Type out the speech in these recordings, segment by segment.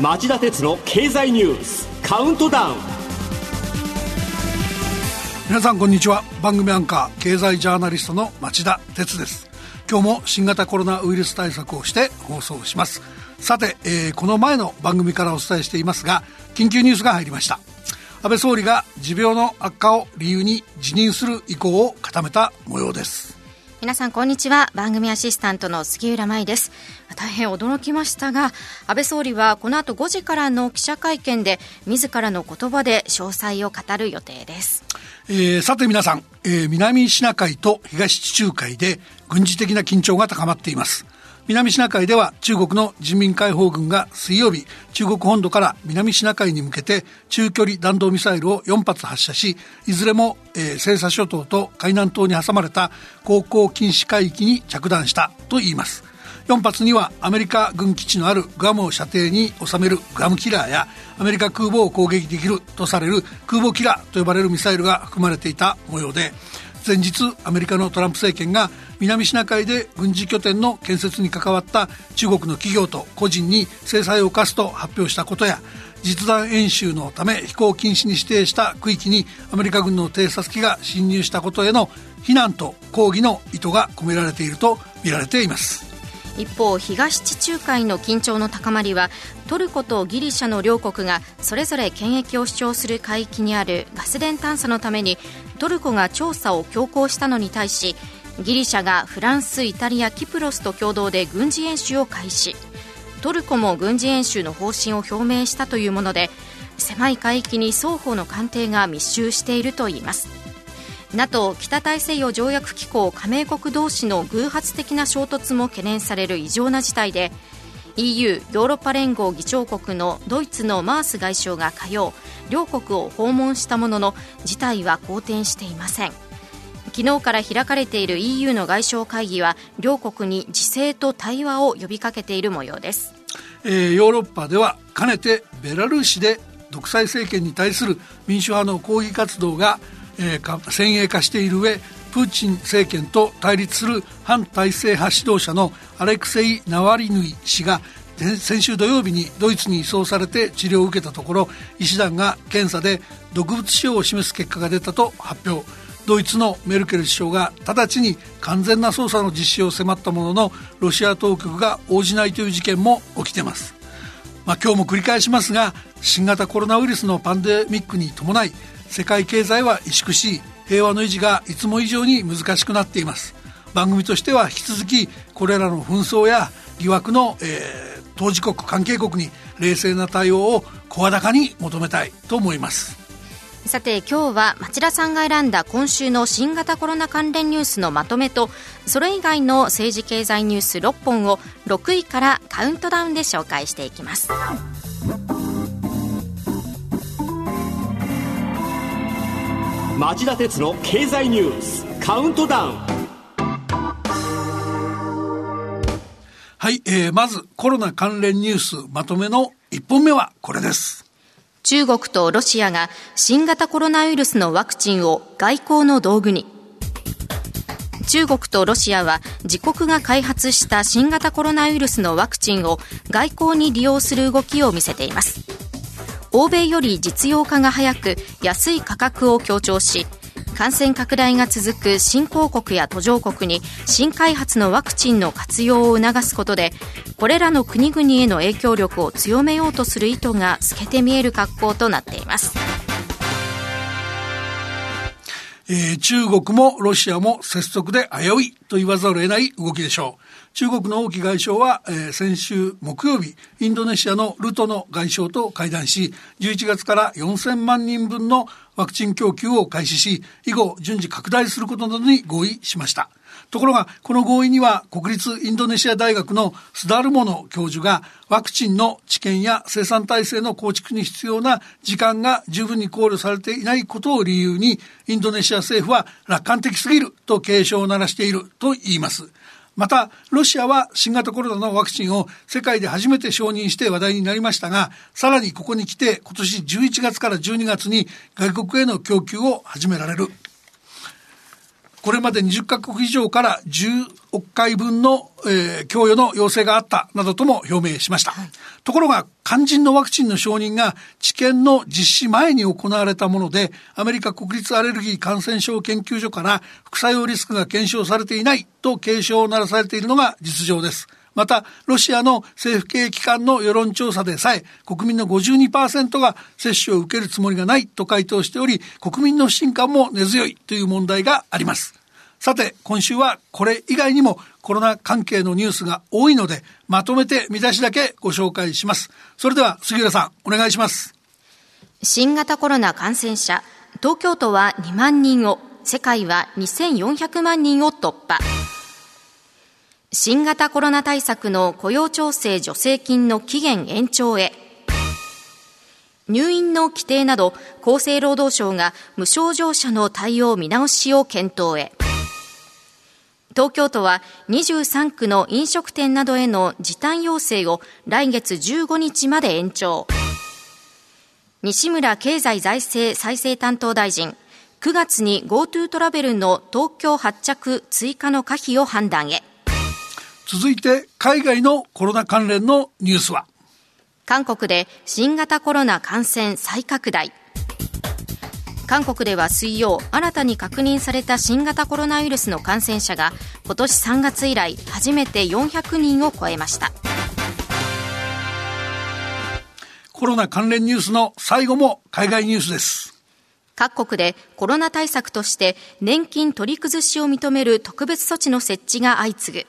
町田鉄の経済ニュースカウントダウン。皆さんこんにちは。番組アンカー経済ジャーナリストの町田鉄です。今日も新型コロナウイルス対策をして放送します。さて、えー、この前の番組からお伝えしていますが緊急ニュースが入りました。安倍総理が持病の悪化を理由に辞任する意向を固めた模様です。皆さんこんにちは。番組アシスタントの杉浦舞です。大変驚きましたが安倍総理はこの後5時からの記者会見で自らの言葉で詳細を語る予定です、えー、さて皆さん、えー、南シナ海と東地中海で軍事的な緊張が高まっています。南シナ海では中国の人民解放軍が水曜日中国本土から南シナ海に向けて中距離弾道ミサイルを4発発射しいずれも、えー、西沙諸島と海南島に挟まれた航行禁止海域に着弾したといいます。4発にはアメリカ軍基地のあるグアムを射程に収めるグアムキラーやアメリカ空母を攻撃できるとされる空母キラーと呼ばれるミサイルが含まれていた模様で前日アメリカのトランプ政権が南シナ海で軍事拠点の建設に関わった中国の企業と個人に制裁を科すと発表したことや実弾演習のため飛行禁止に指定した区域にアメリカ軍の偵察機が侵入したことへの非難と抗議の意図が込められていると見られています。一方東地中海の緊張の高まりはトルコとギリシャの両国がそれぞれ権益を主張する海域にあるガス田探査のためにトルコが調査を強行したのに対しギリシャがフランス、イタリア、キプロスと共同で軍事演習を開始。トルコも軍事演習の方針を表明したというもので狭い海域に双方の艦艇が密集しているといいます。NATO= 北大西洋条約機構加盟国同士の偶発的な衝突も懸念される異常な事態で EU= ヨーロッパ連合議長国のドイツのマース外相が火曜両国を訪問したものの事態は好転していません。昨日から開かれている EU の外相会議は両国に自制と対話を呼びかけている模様です、えー、ヨーロッパではかねてベラルーシで独裁政権に対する民主派の抗議活動が、えー、先鋭化している上プーチン政権と対立する反体制派指導者のアレクセイ・ナワリヌイ氏が先週土曜日にドイツに移送されて治療を受けたところ医師団が検査で毒物使用を示す結果が出たと発表。ドイツのメルケル首相が直ちに完全な捜査の実施を迫ったもののロシア当局が応じないという事件も起きてます、まあ、今日も繰り返しますが新型コロナウイルスのパンデミックに伴い世界経済は萎縮し平和の維持がいつも以上に難しくなっています。番組としては引き続きこれらの紛争や疑惑の、えー、当事国関係国に冷静な対応を声高に求めたいと思います。さて今日は町田さんが選んだ今週の新型コロナ関連ニュースのまとめとそれ以外の政治経済ニュース6本を6位からカウントダウンで紹介していきます。町田鉄の経済ニュースカウントダウンはい、えー、まずコロナ関連ニュースまとめの1本目はこれです。中国とロシアが新型コロナウイルスのワクチンを外交の道具に。中国とロシアは自国が開発した新型コロナウイルスのワクチンを外交に利用する動きを見せています。欧米より実用化が早く安い価格を強調し感染拡大が続く新興国や途上国に新開発のワクチンの活用を促すことでこれらの国々への影響力を強めようとする意図が透けて見える格好となっています。えー、中国もロシアも拙速で危ういと言わざるを得ない動きでしょう。中国の王毅外相は、えー、先週木曜日、インドネシアのルトの外相と会談し、11月から4000万人分のワクチン供給を開始し、以後順次拡大することなどに合意しました。ところが、この合意には国立インドネシア大学のスダルモノ教授がワクチンの知見や生産体制の構築に必要な時間が十分に考慮されていないことを理由に、インドネシア政府は楽観的すぎると警鐘を鳴らしていると言います。また、ロシアは新型コロナのワクチンを世界で初めて承認して話題になりましたが、さらにここに来て今年11月から12月に外国への供給を始められる。これまで20カ国以上から10億回分のえー、供与の要請があったなどとも表明しました。はい、ところが、肝心のワクチンの承認が治験の実施前に行われたもので、アメリカ国立アレルギー感染症研究所から副作用リスクが検証されていないと警鐘を鳴らされているのが実情です。また、ロシアの政府系機関の世論調査でさえ、国民の52%が接種を受けるつもりがないと回答しており、国民の不信感も根強いという問題があります。さて、今週はこれ以外にもコロナ関係のニュースが多いので、まとめて見出しだけご紹介します。それでは杉浦さん、お願いします。新型コロナ感染者、東京都は2万人を、世界は2400万人を突破。新型コロナ対策の雇用調整助成金の期限延長へ。入院の規定など厚生労働省が無症状者の対応見直しを検討へ。東京都は23区の飲食店などへの時短要請を来月15日まで延長。西村経済財政再生担当大臣、9月に GoTo トラベルの東京発着追加の可否を判断へ。続いて海外のコロナ関連のニュースは？韓国で新型コロナ感染再拡大。韓国では水曜新たに確認された新型コロナウイルスの感染者が今年3月以来初めて400人を超えました。コロナ関連ニュースの最後も海外ニュースです。各国でコロナ対策として年金取り崩しを認める特別措置の設置が相次ぐ。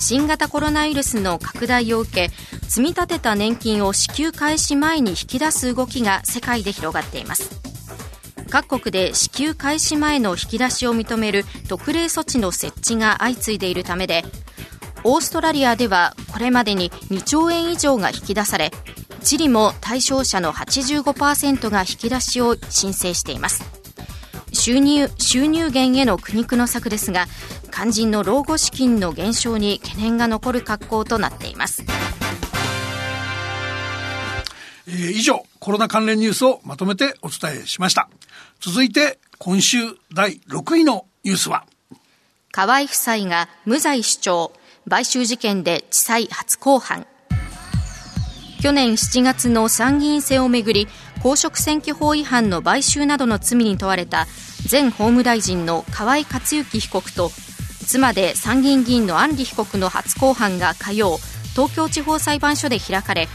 新型コロナウイルスの拡大を受け積み立てた年金を支給開始前に引き出す動きが世界で広がっています。各国で支給開始前の引き出しを認める特例措置の設置が相次いでいるためでオーストラリアではこれまでに2兆円以上が引き出されチリも対象者の85%が引き出しを申請しています。収入収入源への苦肉の策ですが肝心の老後資金の減少に懸念が残る格好となっています。えー、以上、コロナ関連ニュースをまとめてお伝えしました。続いて、今週第6位のニュースは、河合夫妻が無罪主張、買収事件で地裁初公判。去年7月の参議院選をめぐり、公職選挙法違反の買収などの罪に問われた前法務大臣の河合克行被告と、妻で参議院議員の安里被告の初公判が火曜、東京地方裁判所で開かれ、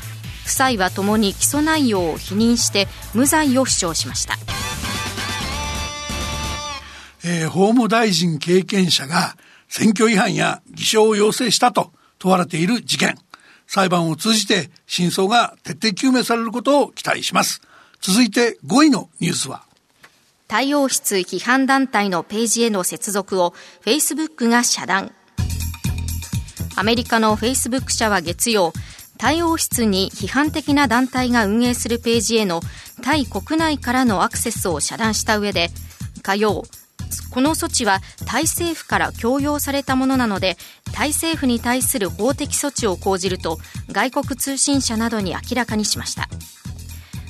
夫妻はともに起訴内容を否認して無罪を主張しました、えー、法務大臣経験者が選挙違反や偽証を要請したと問われている事件。裁判を通じて真相が徹底究明されることを期待します。続いて5位のニュースは。太陽室批判団体のページへの接続をフェイスブックが遮断。アメリカのフェイスブック社は月曜対応室に批判的な団体が運営するページへのタイ国内からのアクセスを遮断した上で火曜この措置はタイ政府から強要されたものなのでタイ政府に対する法的措置を講じると外国通信社などに明らかにしました。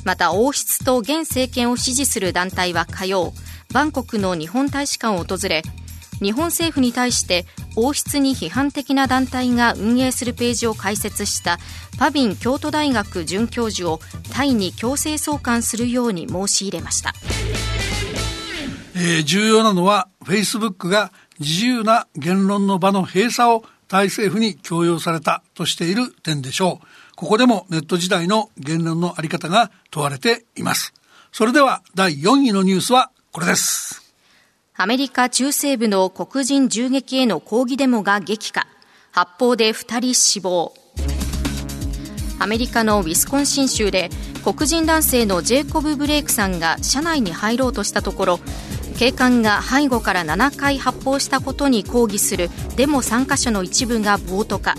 また王室と現政権を支持する団体は火曜バンコクの日本大使館を訪れ日本政府に対して王室に批判的な団体が運営するページを開設したパビン京都大学准教授をタイに強制送還するように申し入れました、えー、重要なのはフェイスブックが自由な言論の場の閉鎖をタイ政府に強要されたとしている点でしょう。ここでもネット時代の言論のあり方が問われています。それでは第4位のニュースはこれです。アメリカ中西部の黒人銃撃への抗議デモが激化。発砲で2人死亡。アメリカのウィスコンシン州で黒人男性のジェイコブ・ブレイクさんが車内に入ろうとしたところ警官が背後から7回発砲したことに抗議するデモ参加者の一部が暴徒化。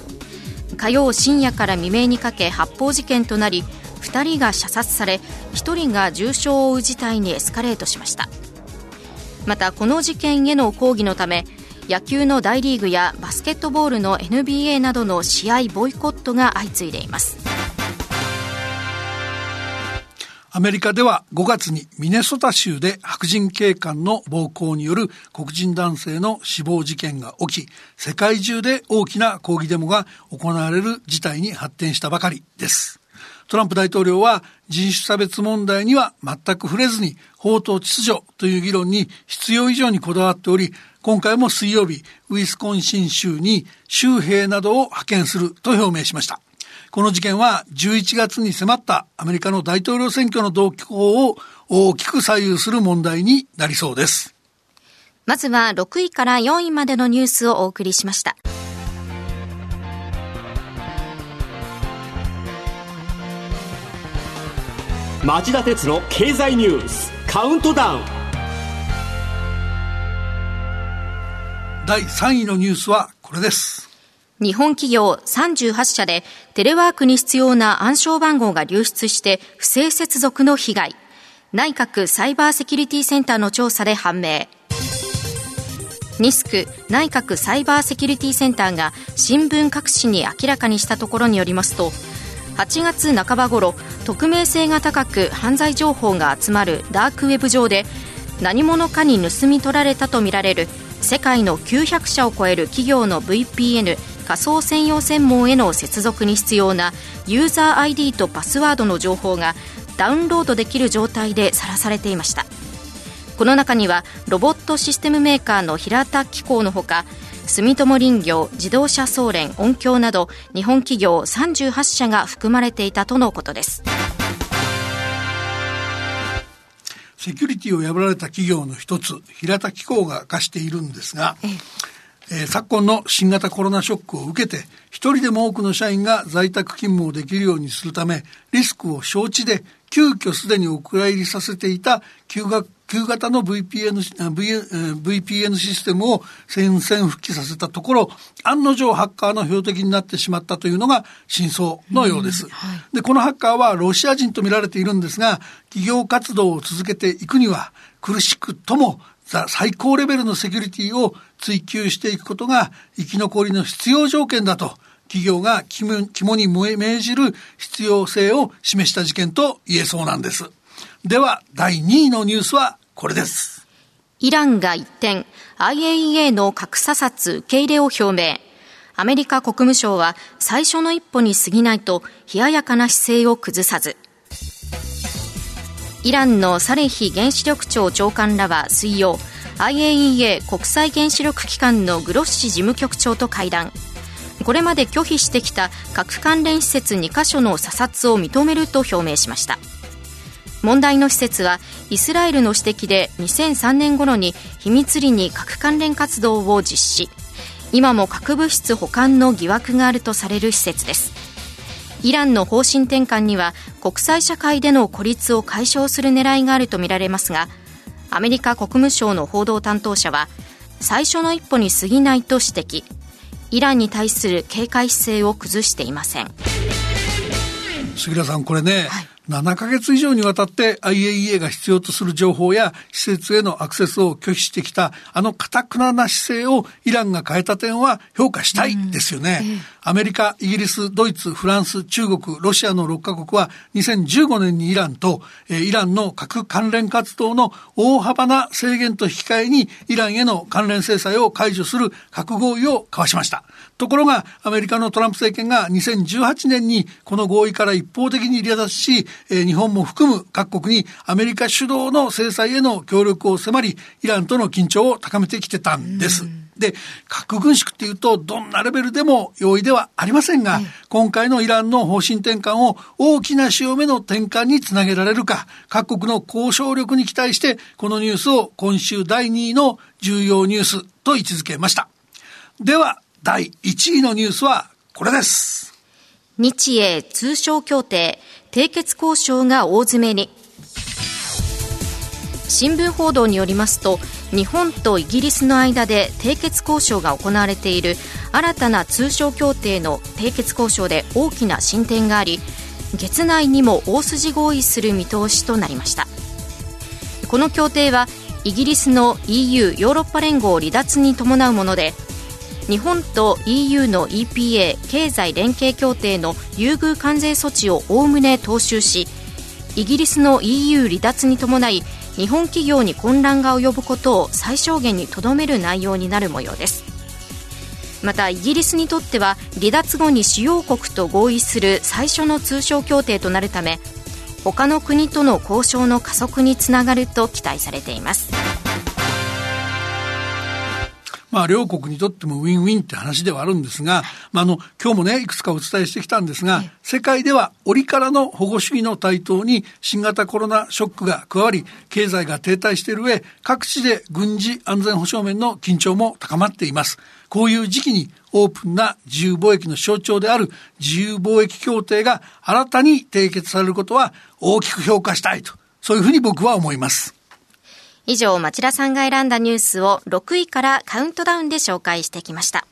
火曜深夜から未明にかけ発砲事件となり2人が射殺され1人が重傷を負う事態にエスカレートしました。またこの事件への抗議のため野球の大リーグやバスケットボールの NBA などの試合ボイコットが相次いでいますアメリカでは5月にミネソタ州で白人警官の暴行による黒人男性の死亡事件が起き、世界中で大きな抗議デモが行われる事態に発展したばかりです。トランプ大統領は人種差別問題には全く触れずに法と秩序という議論に必要以上にこだわっており、今回も水曜日、ウィスコンシン州に州兵などを派遣すると表明しました。この事件は11月に迫ったアメリカの大統領選挙の動向を大きく左右する問題になりそうです。まずは6位から4位までのニュースをお送りしました。町田鉄の経済ニュースカウントダウン第3位のニュースはこれです日本企業38社でテレワークに必要な暗証番号が流出して不正接続の被害。内閣サイバーセキュリティセンターの調査で判明。ニスク内閣サイバーセキュリティセンターが新聞各紙に明らかにしたところによりますと8月半ばごろ匿名性が高く犯罪情報が集まるダークウェブ上で何者かに盗み取られたとみられる世界の900社を超える企業の VPN 仮想専用専門への接続に必要なユーザー ID とパスワードの情報がダウンロードできる状態でさらされていました。この中にはロボットシステムメーカーの平田機構のほか住友林業自動車総連音響など日本企業38社が含まれていたとのことです。セキュリティを破られた企業の一つ平田機構が明かしているんですが、ええ。えー、昨今の新型コロナショックを受けて、一人でも多くの社員が在宅勤務をできるようにするため、リスクを承知で、急遽すでにお蔵入りさせていた旧旧型の VPN, VPN システムを戦線復帰させたところ、案の定ハッカーの標的になってしまったというのが真相のようです。はい、で、このハッカーはロシア人と見られているんですが、企業活動を続けていくには、苦しくとも最高レベルのセキュリティを追求していくことが生き残りの必要条件だと企業が肝に銘じる必要性を示した事件と言えそうなんです。では、第2位のニュースはこれです。イランが一転、IAEA の核査察受け入れを表明。アメリカ国務省は最初の一歩に過ぎないと冷ややかな姿勢を崩さず。イランのサレヒ原子力庁長官らは水曜 IAEA 国際原子力機関のグロッシ事務局長と会談これまで拒否してきた核関連施設2カ所の査察を認めると表明しました問題の施設はイスラエルの指摘で2003年頃に秘密裏に核関連活動を実施。今も核物質保管の疑惑があるとされる施設です。イランの方針転換には国際社会での孤立を解消する狙いがあるとみられますがアメリカ国務省の報道担当者は最初の一歩に過ぎないと指摘。イランに対する警戒姿勢を崩していません。杉田さんこれね、はい7ヶ月以上にわたって IAEA が必要とする情報や施設へのアクセスを拒否してきたあの堅くなな姿勢をイランが変えた点は評価したいですよね。うんアメリカ、イギリス、ドイツ、フランス、中国、ロシアの6カ国は2015年にイランと、えイランの核関連活動の大幅な制限と引き換えにイランへの関連制裁を解除する核合意を交わしました。ところが、アメリカのトランプ政権が2018年にこの合意から一方的に離脱し、え日本も含む各国にアメリカ主導の制裁への協力を迫り、イランとの緊張を高めてきてたんです。で、核軍縮っていうと、どんなレベルでも容易ではありませんが、今回のイランの方針転換を大きな潮目の転換につなげられるか、各国の交渉力に期待して、このニュースを今週第2位の重要ニュースと位置づけました。では、第1位のニュースはこれです。日英通商協定締結交渉が大詰めに。新聞報道によりますと、日本とイギリスの間で締結交渉が行われている新たな通商協定の締結交渉で大きな進展があり月内にも大筋合意する見通しとなりましたこの協定はイギリスの EU= ヨーロッパ連合離脱に伴うもので日本と EU の EPA 経済連携協定の優遇関税措置をおおむね踏襲しイギリスの EU 離脱に伴い日本企業に混乱が及ぶことを最小限にとどめる内容になる模様です。またイギリスにとっては離脱後に主要国と合意する最初の通商協定となるため他の国との交渉の加速につながると期待されています。まあ、両国にとってもウィンウィンって話ではあるんですが、まあ、あの、今日もね、いくつかお伝えしてきたんですが、世界では折からの保護主義の台頭に新型コロナショックが加わり、経済が停滞している上、各地で軍事安全保障面の緊張も高まっています。こういう時期にオープンな自由貿易の象徴である自由貿易協定が新たに締結されることは大きく評価したいと、そういうふうに僕は思います。以上、町田さんが選んだニュースを6位からカウントダウンで紹介してきました。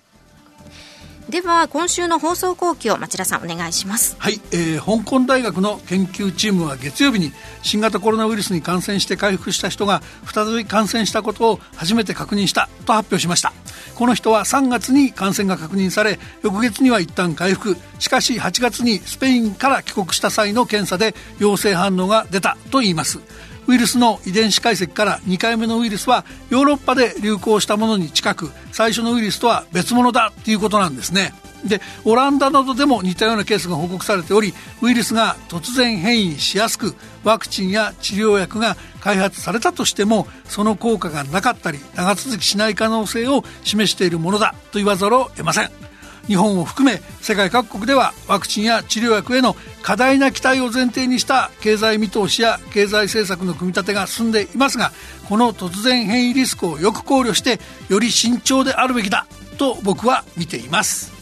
では今週の放送後期を町田さんお願いします。はい、えー、香港大学の研究チームは月曜日に新型コロナウイルスに感染して回復した人が再び感染したことを初めて確認したと発表しました。この人は3月に感染が確認され翌月には一旦回復。しかし8月にスペインから帰国した際の検査で陽性反応が出たといいます。ウイルスの遺伝子解析から2回目のウイルスはヨーロッパで流行したものに近く最初のウイルスとは別物だっていうことなんですね。でオランダなどでも似たようなケースが報告されておりウイルスが突然変異しやすくワクチンや治療薬が開発されたとしてもその効果がなかったり長続きしない可能性を示しているものだと言わざるを得ません。日本を含め世界各国ではワクチンや治療薬への過大な期待を前提にした経済見通しや経済政策の組み立てが進んでいますがこの突然変異リスクをよく考慮してより慎重であるべきだと僕は見ています。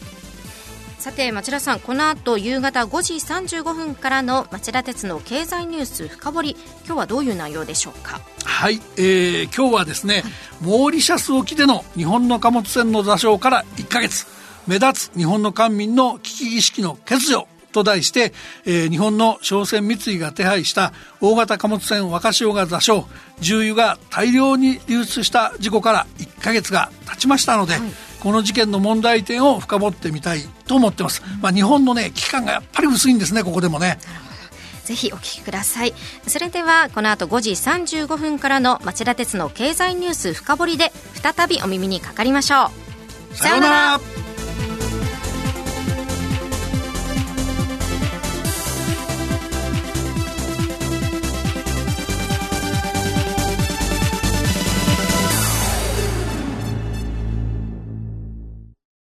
さて町田さんこの後夕方5時35分からの町田鉄の経済ニュース深掘り今日はどういう内容でしょうか？はい、えー、今日はですね、はい、モーリシャス沖での日本の貨物船の座礁から1か月目立つ日本の官民の危機意識の欠如と題して、えー、日本の商船三井が手配した大型貨物船若潮が座礁重油が大量に流出した事故から1か月が経ちましたので、はい、この事件の問題点を深掘ってみたいと思ってます、まあ、日本のね危機感がやっぱり薄いんですねここでもね。ぜひお聞きください。それではこの後5時35分からの町田鉄の経済ニュース深掘りで再びお耳にかかりましょう。さようなら